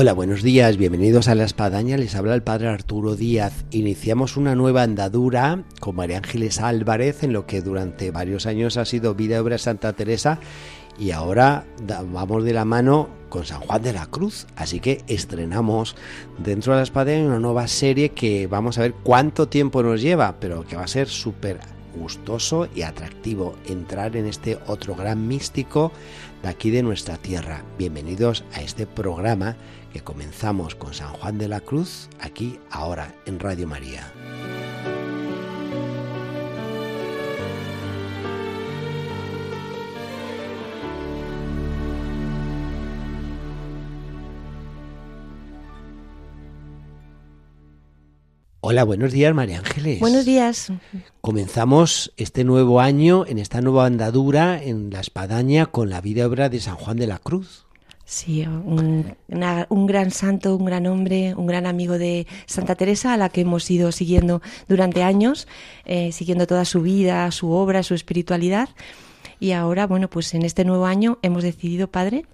Hola, buenos días, bienvenidos a La Espadaña, les habla el Padre Arturo Díaz. Iniciamos una nueva andadura con María Ángeles Álvarez en lo que durante varios años ha sido Vida Obra Santa Teresa y ahora vamos de la mano con San Juan de la Cruz. Así que estrenamos dentro de La Espadaña una nueva serie que vamos a ver cuánto tiempo nos lleva, pero que va a ser súper gustoso y atractivo entrar en este otro gran místico de aquí de nuestra tierra. Bienvenidos a este programa que comenzamos con San Juan de la Cruz, aquí ahora en Radio María. Hola, buenos días, María Ángeles. Buenos días. Comenzamos este nuevo año en esta nueva andadura en la espadaña con la vida y obra de San Juan de la Cruz. Sí, un, gran santo, un gran hombre, un gran amigo de Santa Teresa, a la que hemos ido siguiendo durante años, eh, siguiendo toda su vida, su obra, su espiritualidad. Y ahora, bueno, pues en este nuevo año hemos decidido, Padre,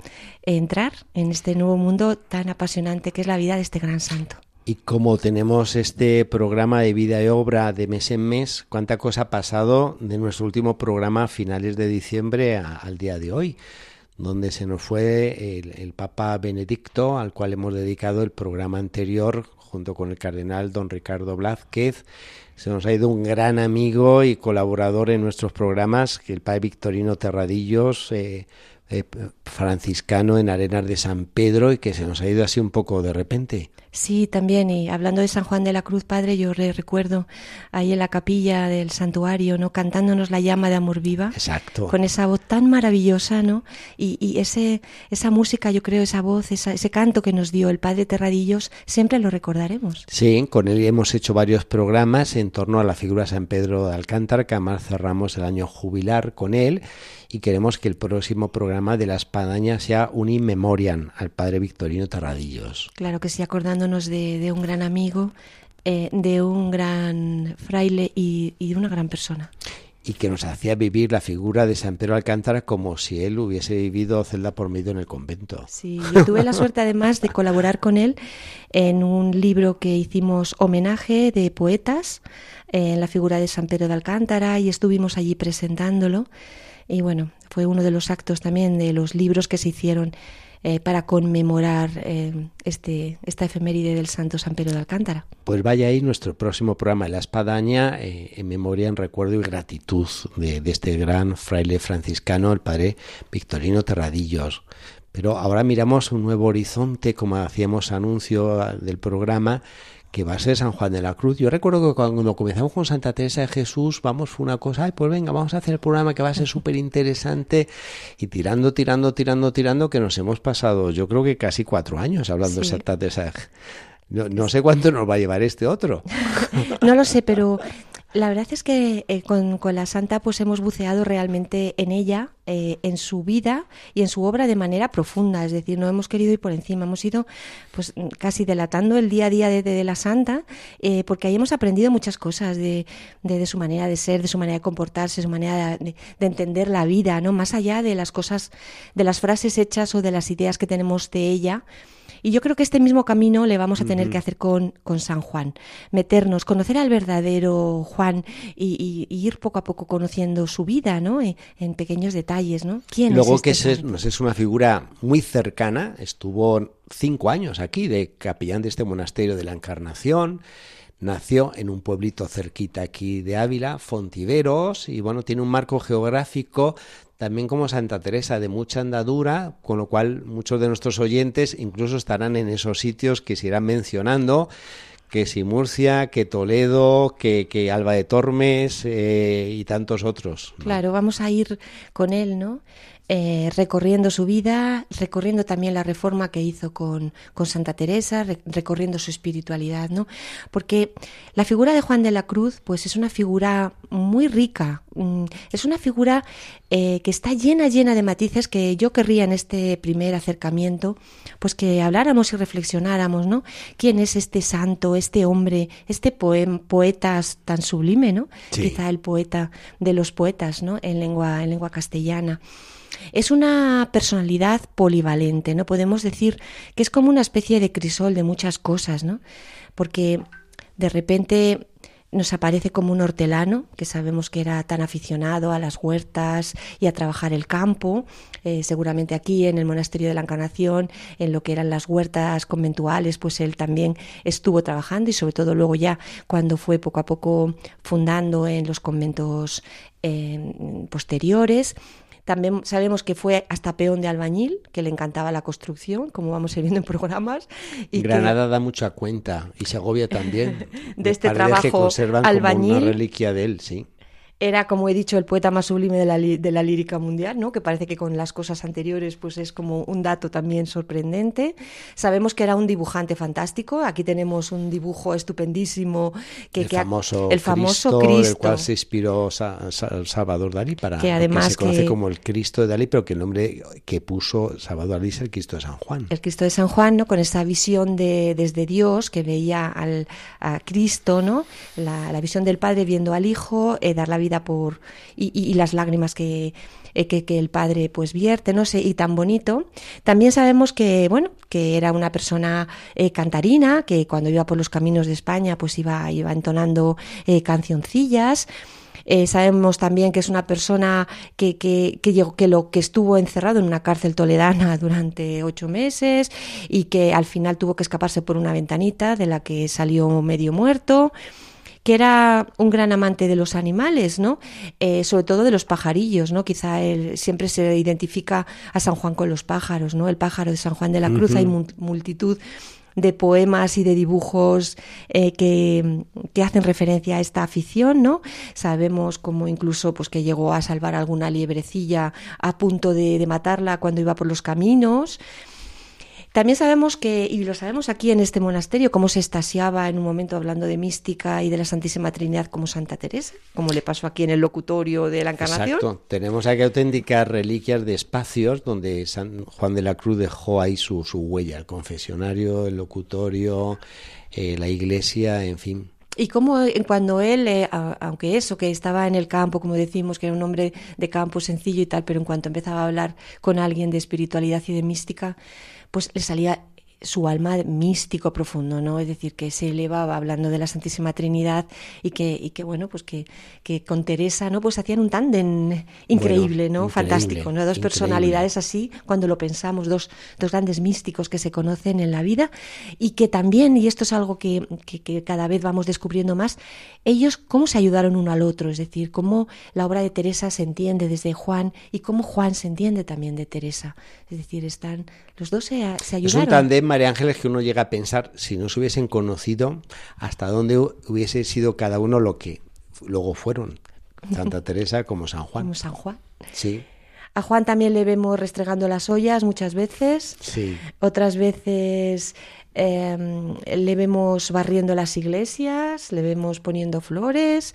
entrar en este nuevo mundo tan apasionante que es la vida de este gran santo. Y como tenemos este programa de vida y obra de mes en mes, cuánta cosa ha pasado de nuestro último programa a finales de diciembre al día de hoy donde se nos fue el, Papa Benedicto, al cual hemos dedicado el programa anterior junto con el cardenal don Ricardo Blázquez. Se nos ha ido un gran amigo y colaborador en nuestros programas, que el Padre Victorino Terradillos, eh, eh, franciscano en Arenas de San Pedro, y que se nos ha ido así un poco de repente. Sí, también, y hablando de San Juan de la Cruz, Padre, yo recuerdo ahí en la capilla del santuario, ¿no? Cantándonos la llama de amor viva. Exacto. Con esa voz tan maravillosa, ¿no? Y, ese, esa música, yo creo, esa voz, ese canto que nos dio el Padre Terradillos, siempre lo recordaremos. Sí, con él hemos hecho varios programas en torno a la figura de San Pedro de Alcántara, que además cerramos el año jubilar con él y queremos que el próximo programa de la espadaña sea un in memoriam al padre Victorino Terradillos. Claro que sí, acordándonos de, un gran amigo, eh, de un gran fraile y, de una gran persona y que nos hacía vivir la figura de San Pedro Alcántara como si él hubiese vivido celda por medio en el convento. Sí, yo tuve la suerte además de colaborar con él en un libro que hicimos homenaje de poetas eh, en la figura de San Pedro de Alcántara y estuvimos allí presentándolo. Y bueno, fue uno de los actos también de los libros que se hicieron eh, para conmemorar eh, este, esta efeméride del Santo San Pedro de Alcántara. Pues vaya ahí nuestro próximo programa, La Espadaña, eh, en memoria, en recuerdo y gratitud de, de, este gran fraile franciscano, el padre Victorino Terradillos. Pero ahora miramos un nuevo horizonte, como hacíamos anuncio del programa, que va a ser San Juan de la Cruz. Yo recuerdo que cuando comenzamos con Santa Teresa de Jesús, vamos, fue una cosa, ay, pues venga, vamos a hacer el programa que va a ser súper interesante y tirando, tirando, tirando, tirando, que nos hemos pasado, yo creo que casi cuatro años hablando de Santa Teresa. No, no sé cuánto nos va a llevar este otro. no lo sé, pero la verdad es que eh, con, la santa pues hemos buceado realmente en ella, eh, en su vida y en su obra de manera profunda, es decir, no hemos querido ir por encima, hemos ido pues casi delatando el día a día de, la santa, eh, porque ahí hemos aprendido muchas cosas de, de, su manera de ser, de su manera de comportarse, su manera de, de, entender la vida, ¿no? Más allá de las cosas, de las frases hechas o de las ideas que tenemos de ella, y yo creo que este mismo camino le vamos a tener que hacer con, con, San Juan. Meternos, conocer al verdadero Juan y, ir poco a poco conociendo su vida, ¿no? En, pequeños detalles, ¿no? ¿Quién Luego que este es, nos es una figura muy cercana, estuvo cinco años aquí de capellán de este monasterio de la Encarnación. Nació en un pueblito cerquita aquí de Ávila, Fontiveros, y bueno, tiene un marco geográfico también como Santa Teresa, de mucha andadura, con lo cual muchos de nuestros oyentes incluso estarán en esos sitios que se irán mencionando, que si Murcia, que Toledo, que, que Alba de Tormes eh, y tantos otros. Claro, vamos a ir con él, ¿no? Eh, recorriendo su vida, recorriendo también la reforma que hizo con, con Santa Teresa, recorriendo su espiritualidad, ¿no? Porque la figura de Juan de la Cruz, pues es una figura muy rica, mm, es una figura eh, que está llena, llena de matices que yo querría en este primer acercamiento, pues que habláramos y reflexionáramos, ¿no? ¿Quién es este santo, este hombre, este poeta tan sublime, ¿no? Quizá el poeta de los poetas, ¿no? En lengua, en lengua castellana. Es una personalidad polivalente, ¿no? Podemos decir que es como una especie de crisol de muchas cosas, ¿no? Porque de repente nos aparece como un hortelano, que sabemos que era tan aficionado a las huertas y a trabajar el campo, eh, seguramente aquí en el monasterio de la Encarnación, en lo que eran las huertas conventuales, pues él también estuvo trabajando y sobre todo luego ya cuando fue poco a poco fundando en los conventos eh, posteriores, también sabemos que fue hasta peón de albañil, que le encantaba la construcción, como vamos a ir viendo en programas. Y Granada da mucha cuenta y Segovia también. de este trabajo que conservan albañil. Como una reliquia de él, sí era, como he dicho, el poeta más sublime de la, de la, lírica mundial, ¿no? que parece que con las cosas anteriores pues es como un dato también sorprendente. Sabemos que era un dibujante fantástico, aquí tenemos un dibujo estupendísimo. Que, el, famoso el famoso Cristo, del cual se inspiró Salvador Dalí, para, que además se conoce como el Cristo de Dalí, pero que el nombre que puso Salvador Dalí es el Cristo de San Juan. El Cristo de San Juan, ¿no? con esa visión de, desde Dios que veía al, a Cristo, ¿no? la, la visión del Padre viendo al Hijo, eh, dar la vida por y, las lágrimas eh, que, que, el padre pues vierte, no sé, y tan bonito. También sabemos que, bueno, que era una persona eh, cantarina, que cuando iba por los caminos de España pues iba, iba entonando eh, cancioncillas. sabemos también que es una persona que, que, que, llegó, que, lo, que estuvo encerrado en una cárcel toledana durante ocho meses y que al final tuvo que escaparse por una ventanita de la que salió medio muerto que era un gran amante de los animales, ¿no? Eh, sobre todo de los pajarillos, ¿no? Quizá él siempre se identifica a San Juan con los pájaros, ¿no? El pájaro de San Juan de la Cruz, hay multitud de poemas y de dibujos eh, que, que, hacen referencia a esta afición, ¿no? Sabemos como incluso pues que llegó a salvar alguna liebrecilla a punto de, de matarla cuando iba por los caminos. También sabemos que, y lo sabemos aquí en este monasterio, cómo se estasiaba en un momento hablando de mística y de la Santísima Trinidad como Santa Teresa, como le pasó aquí en el locutorio de la Encarnación. Exacto. Tenemos aquí auténticas reliquias de espacios donde San Juan de la Cruz dejó ahí su, su huella, el confesionario, el locutorio, eh, la iglesia, en fin. Y cómo cuando él, eh, aunque eso, que estaba en el campo, como decimos, que era un hombre de campo sencillo y tal, pero en cuanto empezaba a hablar con alguien de espiritualidad y de mística, pues le salía su alma místico profundo, ¿no? Es decir, que se elevaba hablando de la Santísima Trinidad y que, y que bueno, pues que, que con Teresa, ¿no? Pues hacían un tándem increíble, ¿no? Fantástico, ¿no? Dos personalidades así, cuando lo pensamos, dos, dos grandes místicos que se conocen en la vida y que también, y esto es algo que, que, cada vez vamos descubriendo más, ellos cómo se ayudaron uno al otro, es decir, cómo la obra de Teresa se entiende desde Juan y cómo Juan se entiende también de Teresa. Es decir, están, los dos se, se ayudaron. Es un tándem María Ángeles que uno llega a pensar, si no se hubiesen conocido, hasta dónde hubiese sido cada uno lo que luego fueron, Santa Teresa como San Juan. Como San Juan. Sí. A Juan también le vemos restregando las ollas muchas veces. Sí. Otras veces em, le vemos barriendo las iglesias, le vemos poniendo flores,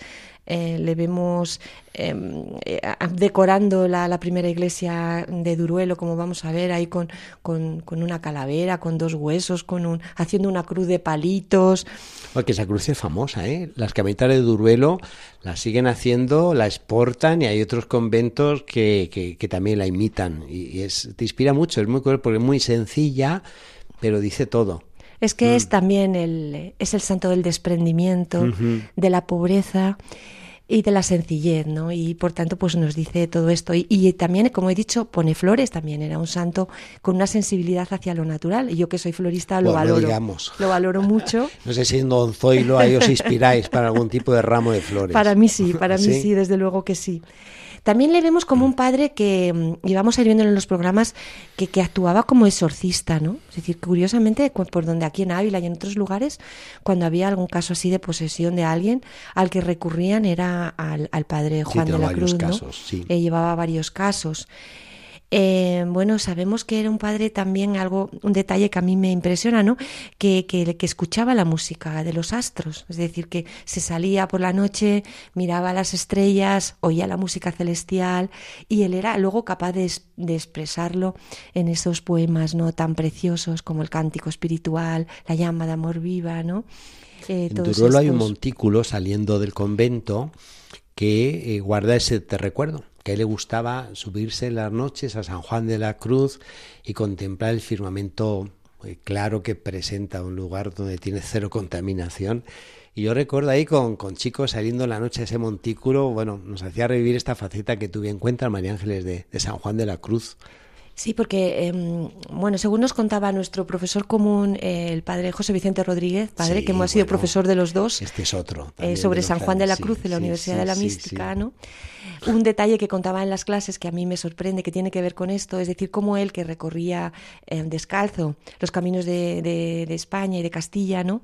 eh, le vemos em, eh, decorando la, primera iglesia de Duruelo, como vamos a ver ahí con, con, una calavera, con dos huesos, con un, haciendo una cruz de palitos. Porque esa cruz es famosa, ¿eh? Las camisetas de Duruelo la siguen haciendo, la exportan y hay otros conventos que, que, también la imitan. Y, es, te inspira mucho, es muy porque es muy sencilla, pero dice todo. Es que es mm. también el, es el santo del desprendimiento, de la pobreza y de la sencillez, ¿no? Y por tanto, pues nos dice todo esto. Y, también, como he dicho, pone flores también. Era un santo con una sensibilidad hacia lo natural. Y yo que soy florista lo valoro. Lo valoro mucho. No sé si en Don Zoilo ahí os inspiráis para algún tipo de ramo de flores. Para mí sí, para mí sí, desde luego que sí. También le vemos como un padre que, y vamos a ir viendo en los programas, que, que actuaba como exorcista, ¿no? Es decir, curiosamente, por donde aquí en Ávila y en otros lugares, cuando había algún caso así de posesión de alguien, al que recurrían era al, padre Juan de la Cruz, ¿no? Sí. Eh, llevaba varios casos. Eh, bueno, sabemos que era un padre también algo, un detalle que a mí me impresiona, ¿no? Que, que, que, escuchaba la música de los astros, es decir, que se salía por la noche, miraba las estrellas, oía la música celestial y él era luego capaz de, de expresarlo en esos poemas, ¿no? Tan preciosos como el cántico espiritual, la llama de amor viva, ¿no? Eh, en Duruelo hay un montículo saliendo del convento que eh, guarda ese te recuerdo que a él le gustaba subirse en las noches a San Juan de la Cruz y contemplar el firmamento eh, claro que presenta un lugar donde tiene cero contaminación. Y yo recuerdo ahí con, con chicos saliendo la noche a ese montículo, bueno, nos hacía revivir esta faceta que tuve en cuenta, María Ángeles, de, de San Juan de la Cruz. Sí, porque, eh, bueno, según nos contaba nuestro profesor común, eh, el padre José Vicente Rodríguez, padre, sí, que hemos sido profesor de los dos. Este es otro. Eh, sobre San Juan de la Cruz, sí, de la Universidad de la Mística, ¿no? Un detalle que contaba en las clases que a mí me sorprende, que tiene que ver con esto, es decir, cómo él, que recorría descalzo los caminos de, de, de España y de Castilla, ¿no?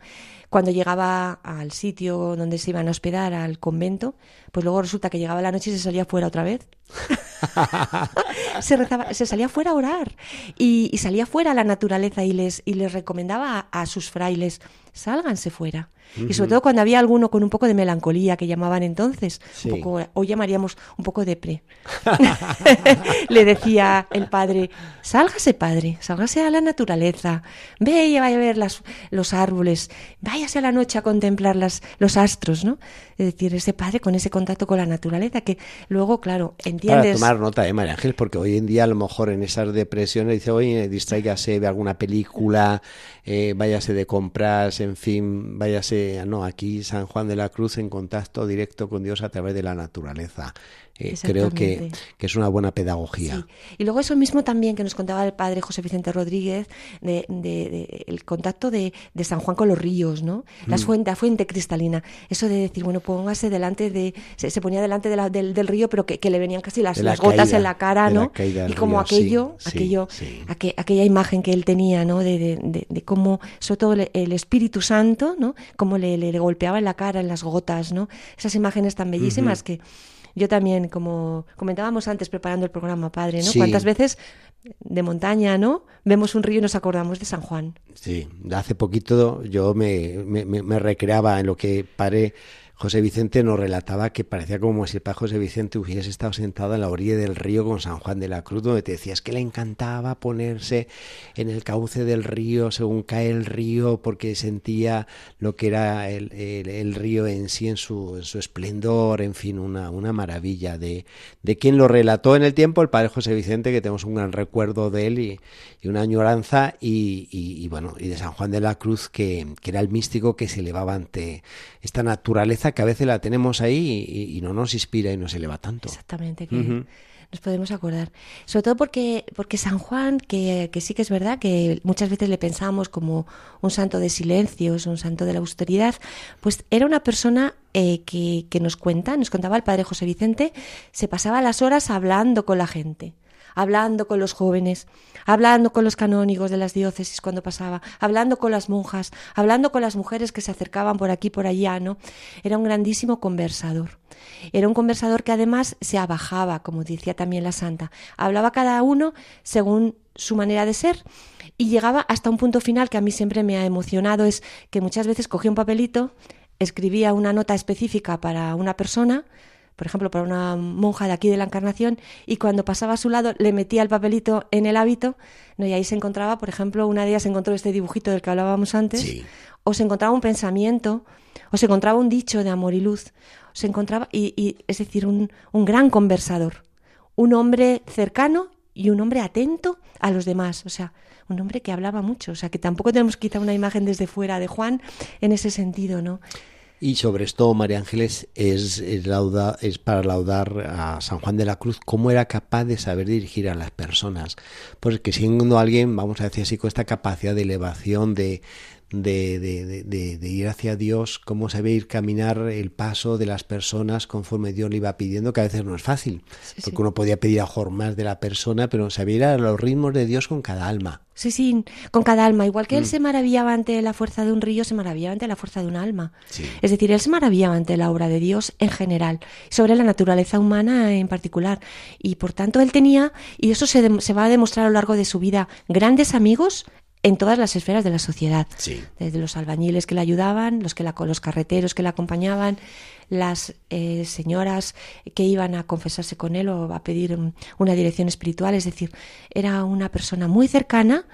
Cuando llegaba al sitio donde se iban a hospedar, al convento, pues luego resulta que llegaba la noche y se salía fuera otra vez. se, rezaba, se salía fuera a orar y, y, salía fuera a la naturaleza y les, y les recomendaba a, a sus frailes, sálganse fuera. Uh -huh. Y sobre todo cuando había alguno con un poco de melancolía, que llamaban entonces, sí. un poco, hoy llamaríamos un poco de pre. Le decía el padre, sálgase padre, sálgase a la naturaleza, ve y vaya a ver las, los árboles, váyase a la noche a contemplar las, los astros, ¿no? Es decir, ese padre con ese contacto con la naturaleza que luego, claro, entiendes... Para tomar nota, ¿eh, María Ángel? Porque hoy en día a lo mejor en esas depresiones dice, oye, distráigase, ve alguna película, eh, váyase de compras, en fin, váyase, no, aquí San Juan de la Cruz en contacto directo con Dios a través de la naturaleza. Eh, creo que, que, es una buena pedagogía. Sí. Y luego eso mismo también que nos contaba el padre José Vicente Rodríguez, de, de, de el contacto de, de, San Juan con los ríos, ¿no? La, mm. fuente, la fuente cristalina. Eso de decir, bueno, póngase delante de... Se, se ponía delante de la, del, del, río, pero que, que, le venían casi las, las gotas en la cara, ¿no? La y como río, aquello, sí, aquello, sí. Aqu aquella imagen que él tenía, ¿no? De, cómo, sobre todo el, el, Espíritu Santo, ¿no? Cómo le, le, le, golpeaba en la cara, en las gotas, ¿no? Esas imágenes tan bellísimas uh -huh. que yo también, como comentábamos antes preparando el programa, padre, ¿no? Sí. ¿Cuántas veces de montaña, ¿no? Vemos un río y nos acordamos de San Juan. Sí, hace poquito yo me, me, me recreaba en lo que paré José Vicente nos relataba que parecía como si el padre José Vicente hubiese estado sentado en la orilla del río con San Juan de la Cruz, donde te decías que le encantaba ponerse en el cauce del río según cae el río, porque sentía lo que era el, el, río en sí, en su, en su esplendor, en fin, una, una maravilla de, de quien lo relató en el tiempo, el padre José Vicente, que tenemos un gran recuerdo de él y, y una añoranza, y, y, y, bueno, y de San Juan de la Cruz, que, que era el místico que se elevaba ante esta naturaleza que a veces la tenemos ahí y, y no nos inspira y no se eleva tanto. Exactamente, que uh -huh. nos podemos acordar. Sobre todo porque, porque San Juan, que, que, sí que es verdad que muchas veces le pensamos como un santo de silencios, un santo de la austeridad, pues era una persona eh, que, que nos cuenta, nos contaba el padre José Vicente, se pasaba las horas hablando con la gente hablando con los jóvenes, hablando con los canónigos de las diócesis cuando pasaba, hablando con las monjas, hablando con las mujeres que se acercaban por aquí por allá, ¿no? Era un grandísimo conversador. Era un conversador que además se abajaba, como decía también la santa. Hablaba cada uno según su manera de ser y llegaba hasta un punto final que a mí siempre me ha emocionado, es que muchas veces cogía un papelito, escribía una nota específica para una persona, por ejemplo, para una monja de aquí de la Encarnación, y cuando pasaba a su lado le metía el papelito en el hábito, ¿no? y ahí se encontraba, por ejemplo, una de ellas encontró este dibujito del que hablábamos antes, sí. o se encontraba un pensamiento, o se encontraba un dicho de amor y luz, se encontraba, y, y es decir, un, un gran conversador, un hombre cercano y un hombre atento a los demás, o sea, un hombre que hablaba mucho, o sea, que tampoco tenemos quizá una imagen desde fuera de Juan en ese sentido, ¿no? Y sobre esto, María Ángeles, es, lauda, es, para laudar a San Juan de la Cruz cómo era capaz de saber dirigir a las personas. Porque siendo alguien, vamos a decir así, con esta capacidad de elevación, de, de, de, ir hacia Dios, cómo sabía ir caminar el paso de las personas conforme Dios le iba pidiendo, que a veces no es fácil, porque uno podía pedir a más de la persona, pero sabía ir a los ritmos de Dios con cada alma. Sí, sí, con cada alma. Igual que él mm. se maravillaba ante la fuerza de un río, se maravillaba ante la fuerza de un alma. Es decir, él se maravillaba ante la obra de Dios en general, sobre la naturaleza humana en particular. Y por tanto, él tenía, y eso se, se va a demostrar a lo largo de su vida, grandes amigos en todas las esferas de la sociedad. Desde los albañiles que le ayudaban, los, que la, los carreteros que le acompañaban, las eh, señoras que iban a confesarse con él o a pedir una dirección espiritual. Es decir, era una persona muy cercana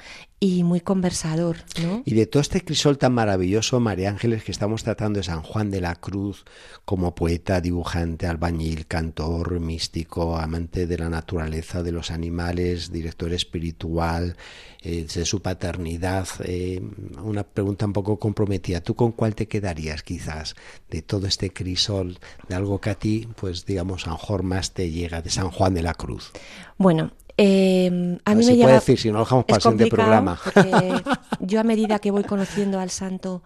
y muy conversador. ¿no? Y de todo este crisol tan maravilloso, María Ángeles, que estamos tratando de San Juan de la Cruz como poeta, dibujante, albañil, cantor, místico, amante de la naturaleza, de los animales, director espiritual, eh, de su paternidad. Eh, una pregunta un poco comprometida. ¿Tú con cuál te quedarías quizás de todo este crisol, de algo que a ti, pues digamos, a lo más te llega, de San Juan de la Cruz? Bueno, eh, a mí me puede decir, si no lo dejamos para programa. yo a medida que voy conociendo al santo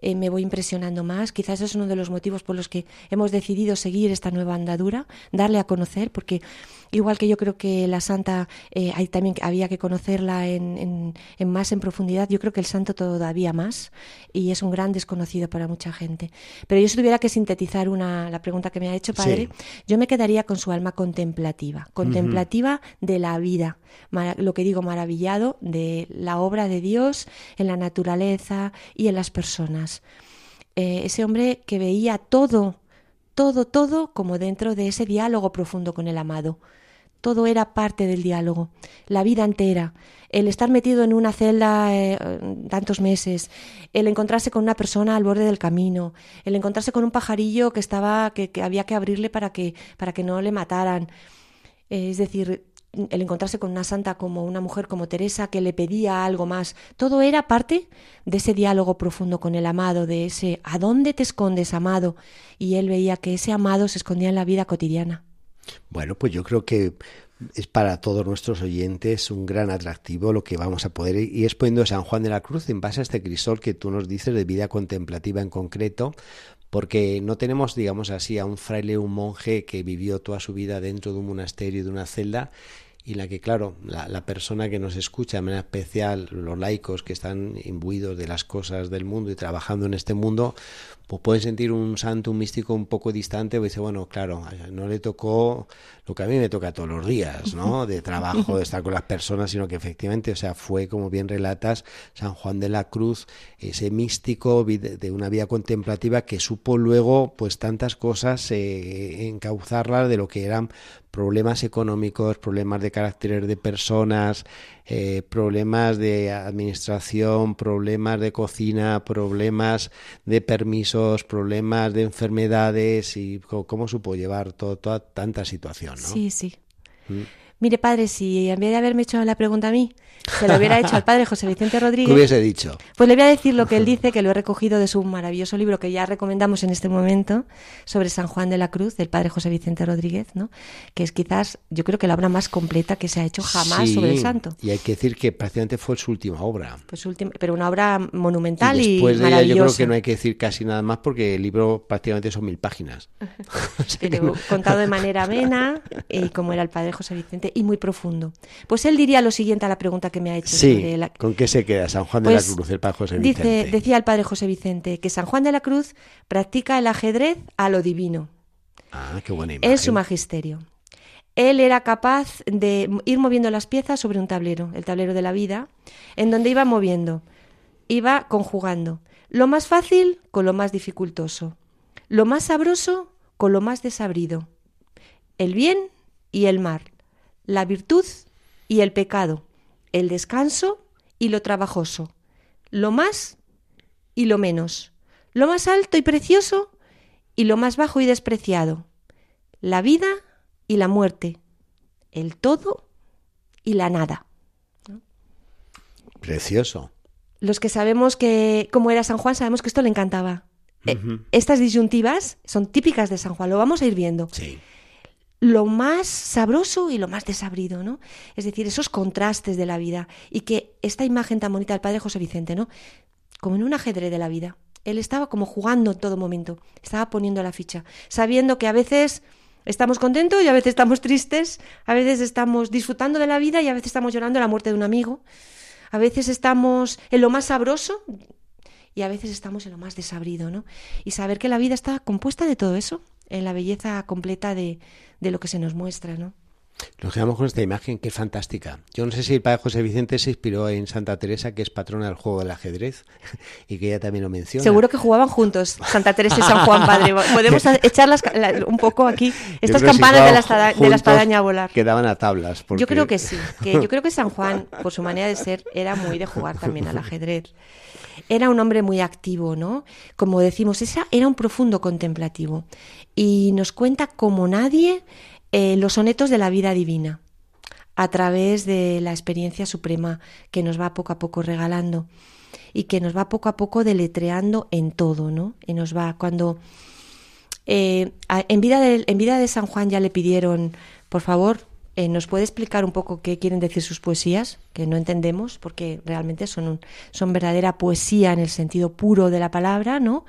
eh, me voy impresionando más. Quizás es uno de los motivos por los que hemos decidido seguir esta nueva andadura, darle a conocer, porque igual que yo creo que la santa eh, hay también había que conocerla en, más en profundidad, yo creo que el santo todavía más y es un gran desconocido para mucha gente. Pero yo si tuviera que sintetizar una, la pregunta que me ha hecho padre, yo me quedaría con su alma contemplativa, contemplativa de la vida, lo que digo maravillado de la obra de Dios en la naturaleza y en las personas. Eh, ese hombre que veía todo todo, todo como dentro de ese diálogo profundo con el amado. Todo era parte del diálogo, la vida entera, el estar metido en una celda eh, tantos meses, el encontrarse con una persona al borde del camino, el encontrarse con un pajarillo que estaba que, había que abrirle para que para que no le mataran. es decir, el encontrarse con una santa como una mujer como Teresa que le pedía algo más, todo era parte de ese diálogo profundo con el amado, de ese ¿a dónde te escondes, amado? Y él veía que ese amado se escondía en la vida cotidiana. Bueno, pues yo creo que es para todos nuestros oyentes un gran atractivo lo que vamos a poder ir exponiendo San Juan de la Cruz en base a este crisol que tú nos dices de vida contemplativa en concreto, porque no tenemos, digamos así, a un fraile, un monje que vivió toda su vida dentro de un monasterio, de una celda, y la que, claro, la, persona que nos escucha, de manera especial los laicos que están imbuidos de las cosas del mundo y trabajando en este mundo, pues pueden sentir un santo, un místico un poco distante, pues dice, bueno, claro, no le tocó lo que a mí me toca todos los días, ¿no? De trabajo, de estar con las personas, sino que efectivamente, o sea, fue, como bien relatas, San Juan de la Cruz, ese místico de una vida contemplativa que supo luego, pues tantas cosas, eh, encauzarlas de lo que eran problemas económicos, problemas de carácter de personas, eh, problemas de administración, problemas de cocina, problemas de permisos, problemas de enfermedades y cómo, supo llevar toda tanta situación. ¿no? Sí, sí. Mm. Mire, padre, si en vez de haberme hecho la pregunta a mí, se lo hubiera hecho al padre José Vicente Rodríguez. ¿Qué hubiese dicho? Pues le voy a decir lo que él dice, que lo he recogido de su maravilloso libro que ya recomendamos en este momento, sobre San Juan de la Cruz, del padre José Vicente Rodríguez, ¿no? Que es quizás, yo creo que la obra más completa que se ha hecho jamás sobre el santo. Y hay que decir que prácticamente fue su última obra. Pues su última, pero una obra monumental y, después de ella yo creo que no hay que decir casi nada más porque el libro prácticamente son mil páginas. contado de manera amena, y como era el padre José Vicente, y muy profundo. Pues él diría lo siguiente a la pregunta que me ha hecho. Sí, ¿con qué se queda San Juan de la pues Cruz, el padre José Vicente? Dice, decía el padre José Vicente que San Juan de la Cruz practica el ajedrez a lo divino. Ah, qué buena imagen. En su magisterio. Él era capaz de ir moviendo las piezas sobre un tablero, el tablero de la vida, en donde iba moviendo, iba conjugando. Lo más fácil con lo más dificultoso, lo más sabroso con lo más desabrido, el bien y el mal, la virtud y el pecado, el descanso y lo trabajoso, lo más y lo menos, lo más alto y precioso y lo más bajo y despreciado, la vida y la muerte, el todo y la nada. Precioso. Los que sabemos que cómo era San Juan sabemos que esto le encantaba. Eh, estas disyuntivas son típicas de San Juan, lo vamos a ir viendo. Sí lo más sabroso y lo más desabrido, ¿no? Es decir, esos contrastes de la vida y que esta imagen tan bonita del padre José Vicente, ¿no? como en un ajedrez de la vida. Él estaba como jugando en todo momento, estaba poniendo la ficha, sabiendo que a veces estamos contentos y a veces estamos tristes, a veces estamos disfrutando de la vida y a veces estamos llorando la muerte de un amigo, a veces estamos en lo más sabroso y a veces estamos en lo más desabrido, ¿no? Y saber que la vida está compuesta de todo eso, en la belleza completa de, de lo que se nos muestra, ¿no? Nos quedamos con esta imagen que es fantástica. Yo no sé si el padre José Vicente se inspiró en Santa Teresa, que es patrona del juego del ajedrez, y que ella también lo menciona. Seguro que jugaban juntos, Santa Teresa y San Juan Padre. Podemos echar un poco aquí estas campanas de la, de la, espadaña a volar. Quedaban a tablas. Yo creo que sí. Que yo creo que San Juan, por su manera de ser, era muy de jugar también al ajedrez. Era un hombre muy activo, ¿no? Como decimos, esa era un profundo contemplativo. Y nos cuenta como nadie eh, los sonetos de la vida divina a través de la experiencia suprema que nos va poco a poco regalando y que nos va poco a poco deletreando en todo, ¿no? Y nos va cuando eh, en, vida de, en vida de San Juan ya le pidieron, por favor, eh, ¿nos puede explicar un poco qué quieren decir sus poesías? Que no entendemos, porque realmente son, son verdadera poesía en el sentido puro de la palabra, ¿no?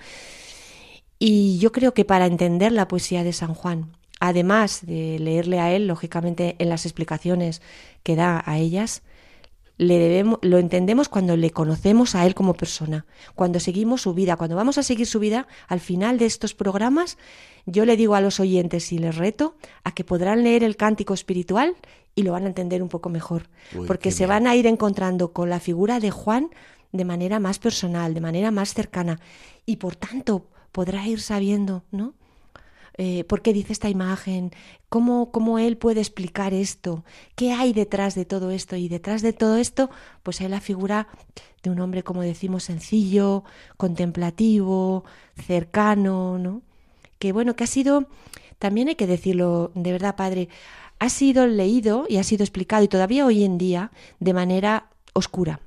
Y yo creo que para entender la poesía de San Juan además de leerle a él, lógicamente en las explicaciones que da a ellas, le debemos, lo entendemos cuando le conocemos a él como persona, cuando seguimos su vida, cuando vamos a seguir su vida, al final de estos programas, yo le digo a los oyentes y les reto a que podrán leer el cántico espiritual y lo van a entender un poco mejor, porque se van a ir encontrando con la figura de Juan de manera más personal, de manera más cercana, y por tanto podrá ir sabiendo, ¿no? Eh, por qué dice esta imagen, ¿Cómo, cómo él puede explicar esto, qué hay detrás de todo esto. Y detrás de todo esto, pues hay la figura de un hombre, como decimos, sencillo, contemplativo, cercano, ¿no? Que bueno, que ha sido, también hay que decirlo de verdad, padre, ha sido leído y ha sido explicado y todavía hoy en día de manera oscura.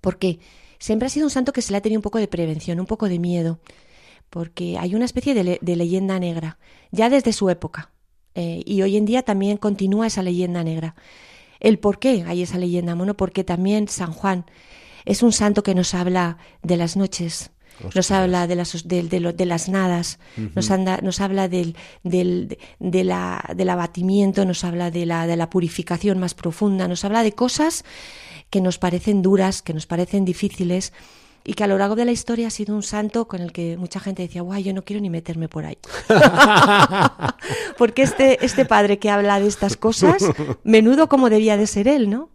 Porque siempre ha sido un santo que se le ha tenido un poco de prevención, un poco de miedo porque hay una especie de, leyenda negra, ya desde su época, eh, y hoy en día también continúa esa leyenda negra. ¿El por qué hay esa leyenda? Bueno, porque también San Juan es un santo que nos habla de las noches, nos habla de las, de, las nadas, nos, anda, nos habla del, del, de la, del abatimiento, nos habla de la, de la purificación más profunda, nos habla de cosas que nos parecen duras, que nos parecen difíciles, y que a lo largo de la historia ha sido un santo con el que mucha gente decía, guay, yo no quiero ni meterme por ahí. Porque este, este padre que habla de estas cosas, menudo como debía de ser él, ¿no?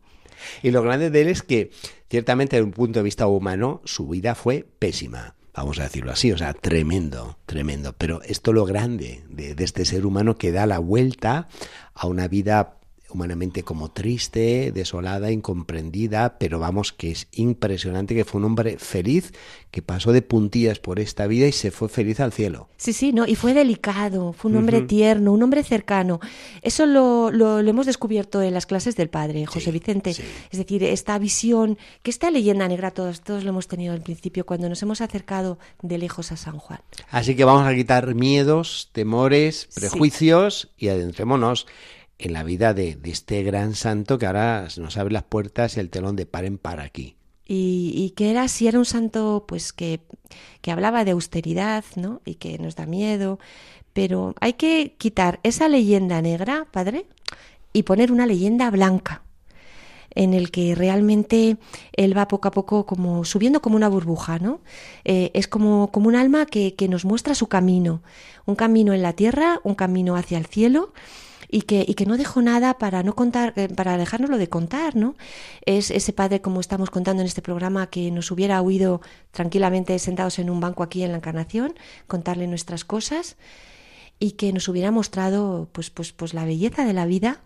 Y lo grande de él es que, ciertamente, desde un punto de vista humano, su vida fue pésima. Vamos a decirlo así, o sea, tremendo, tremendo. Pero esto lo grande de, de este ser humano que da la vuelta a una vida humanamente como triste, desolada, incomprendida, pero vamos que es impresionante que fue un hombre feliz que pasó de puntillas por esta vida y se fue feliz al cielo. Sí, sí, no, y fue delicado, fue un hombre tierno, un hombre cercano. Eso lo, lo, hemos descubierto en las clases del padre, José Vicente. Es decir, esta visión, que esta leyenda negra todos, todos lo hemos tenido al principio cuando nos hemos acercado de lejos a San Juan. Así que vamos a quitar miedos, temores, prejuicios y adentrémonos en la vida de, este gran santo que ahora nos abre las puertas y el telón de par en par aquí. Y, que era, si era un santo, pues que, que hablaba de austeridad, ¿no? Y que nos da miedo. Pero hay que quitar esa leyenda negra, padre, y poner una leyenda blanca en el que realmente él va poco a poco como subiendo como una burbuja, ¿no? Eh, es como, como un alma que, que, nos muestra su camino, un camino en la tierra, un camino hacia el cielo, y que, y que no dejó nada para no contar, eh, para dejárnoslo de contar, ¿no? Es ese padre, como estamos contando en este programa, que nos hubiera oído tranquilamente sentados en un banco aquí en la Encarnación, contarle nuestras cosas y que nos hubiera mostrado pues, pues, pues la belleza de la vida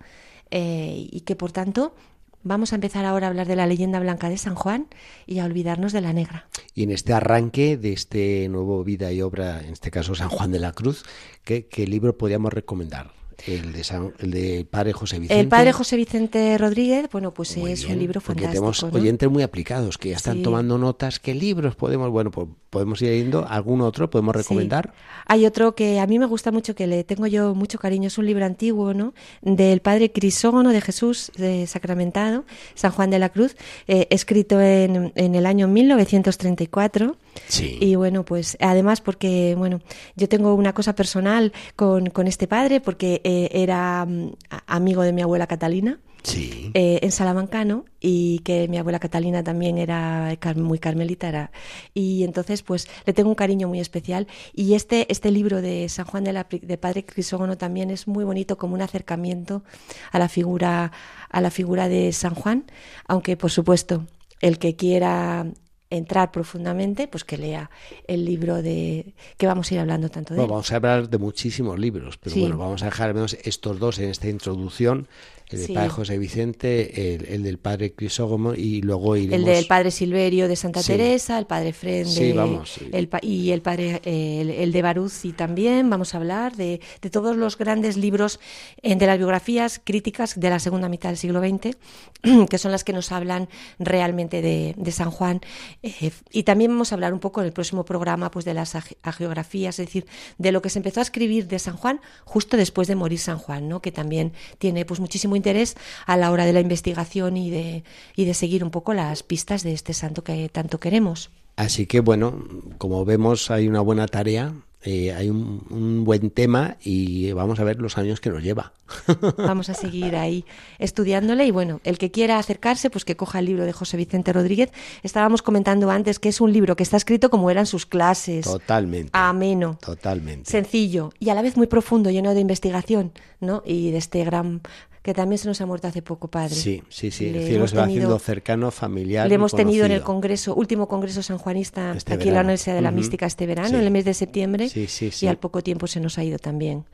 eh, y que por tanto Vamos a empezar ahora a hablar de la leyenda blanca de San Juan y a olvidarnos de la negra. Y en este arranque de este nuevo vida y obra, en este caso San Juan de la Cruz, ¿qué, qué libro podríamos recomendar? El de, el de Padre José Vicente. El Padre José Vicente Rodríguez, bueno, pues es un libro fantástico. Porque tenemos oyentes muy aplicados que ya están tomando notas. ¿Qué libros podemos? Bueno, pues podemos ir yendo. ¿Algún otro podemos recomendar? Hay otro que a mí me gusta mucho, que le tengo yo mucho cariño, es un libro antiguo, ¿no? Del padre Crisógono de Jesús, de Sacramentado, San Juan de la Cruz, eh, escrito en, en, el año 1934. Sí. Y bueno, pues además porque, bueno, yo tengo una cosa personal con, con este padre, porque eh, era mm, amigo de mi abuela Catalina. Sí. Eh, en Salamancano y que mi abuela Catalina también era muy carmelita era, y entonces pues le tengo un cariño muy especial y este este libro de San Juan de, la, de Padre Crisógono también es muy bonito como un acercamiento a la figura a la figura de San Juan aunque por supuesto el que quiera entrar profundamente, pues que lea el libro de que vamos a ir hablando tanto de bueno, Vamos a hablar de muchísimos libros, pero Sí. bueno, vamos a dejar al menos estos dos en esta introducción, el del Sí. padre José Vicente, el, el del padre Crisógomo y luego iremos... el del padre Silverio de Santa Sí. Teresa, el padre Fren de, Sí, vamos, el y el padre el, el de Baruzzi también. Vamos a hablar de, de todos los grandes libros eh, de las biografías críticas de la segunda mitad del siglo XX, que son las que nos hablan realmente de, de San Juan. Eh, y también vamos a hablar un poco en el próximo programa pues de las ag- agiografías, es decir, de lo que se empezó a escribir de San Juan justo después de morir San Juan, ¿no? que también tiene pues muchísimo interés a la hora de la investigación y de, y de seguir un poco las pistas de este santo que tanto queremos. Así que bueno, como vemos hay una buena tarea, eh, hay un, un buen tema y vamos a ver los años que nos lleva. Vamos a seguir ahí estudiándole y bueno, el que quiera acercarse, pues que coja el libro de José Vicente Rodríguez. Estábamos comentando antes que es un libro que está escrito como eran sus clases, Totalmente. ameno, Totalmente. sencillo y a la vez muy profundo, lleno de investigación, ¿no? Y de este gran que también se nos ha muerto hace poco, padre. Sí, sí, sí. Le El cielo se va tenido- haciendo cercano, familiar. Le hemos tenido en el congreso, último congreso sanjuanista Este aquí en la. Universidad de la. Mística este verano, Sí. en el mes de septiembre, Sí, sí, sí. y al poco tiempo se nos ha ido también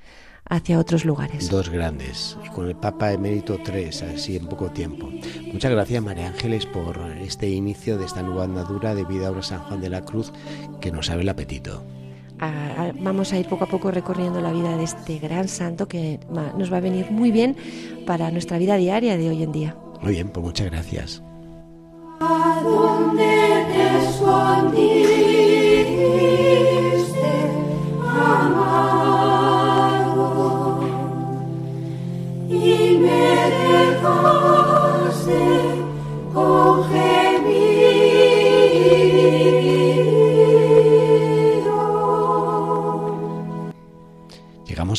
hacia otros lugares. Dos grandes, y con el Papa Emérito tres, así en poco tiempo. Muchas gracias, María Ángeles, por este inicio de esta nueva andadura de vida ahora San Juan de la Cruz, que nos abre el apetito. A- a- vamos a ir poco a poco recorriendo la vida de este gran santo que nos va a venir muy bien para nuestra vida diaria de hoy en día. Muy bien, pues muchas gracias. ¿A dónde te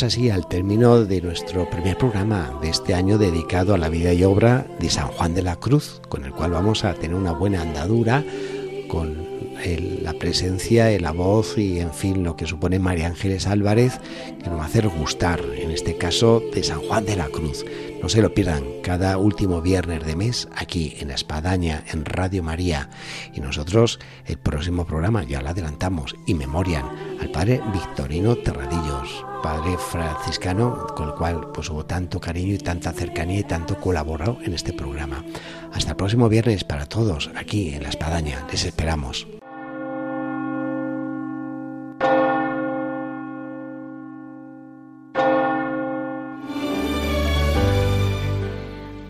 Así al término de nuestro primer programa de este año dedicado a la vida y obra de San Juan de la Cruz, con el cual vamos a tener una buena andadura con la presencia, y la voz y en fin lo que supone María Ángeles Álvarez, que nos va a hacer gustar, en este caso de San Juan de la Cruz. No se lo pierdan cada último viernes de mes aquí en la Espadaña, en Radio María. Y nosotros el próximo programa ya lo adelantamos y memorian al padre Victorino Terradillos, padre franciscano con el cual pues hubo tanto cariño y tanta cercanía y tanto colaboró en este programa. Hasta el próximo viernes para todos aquí en la Espadaña. Les esperamos.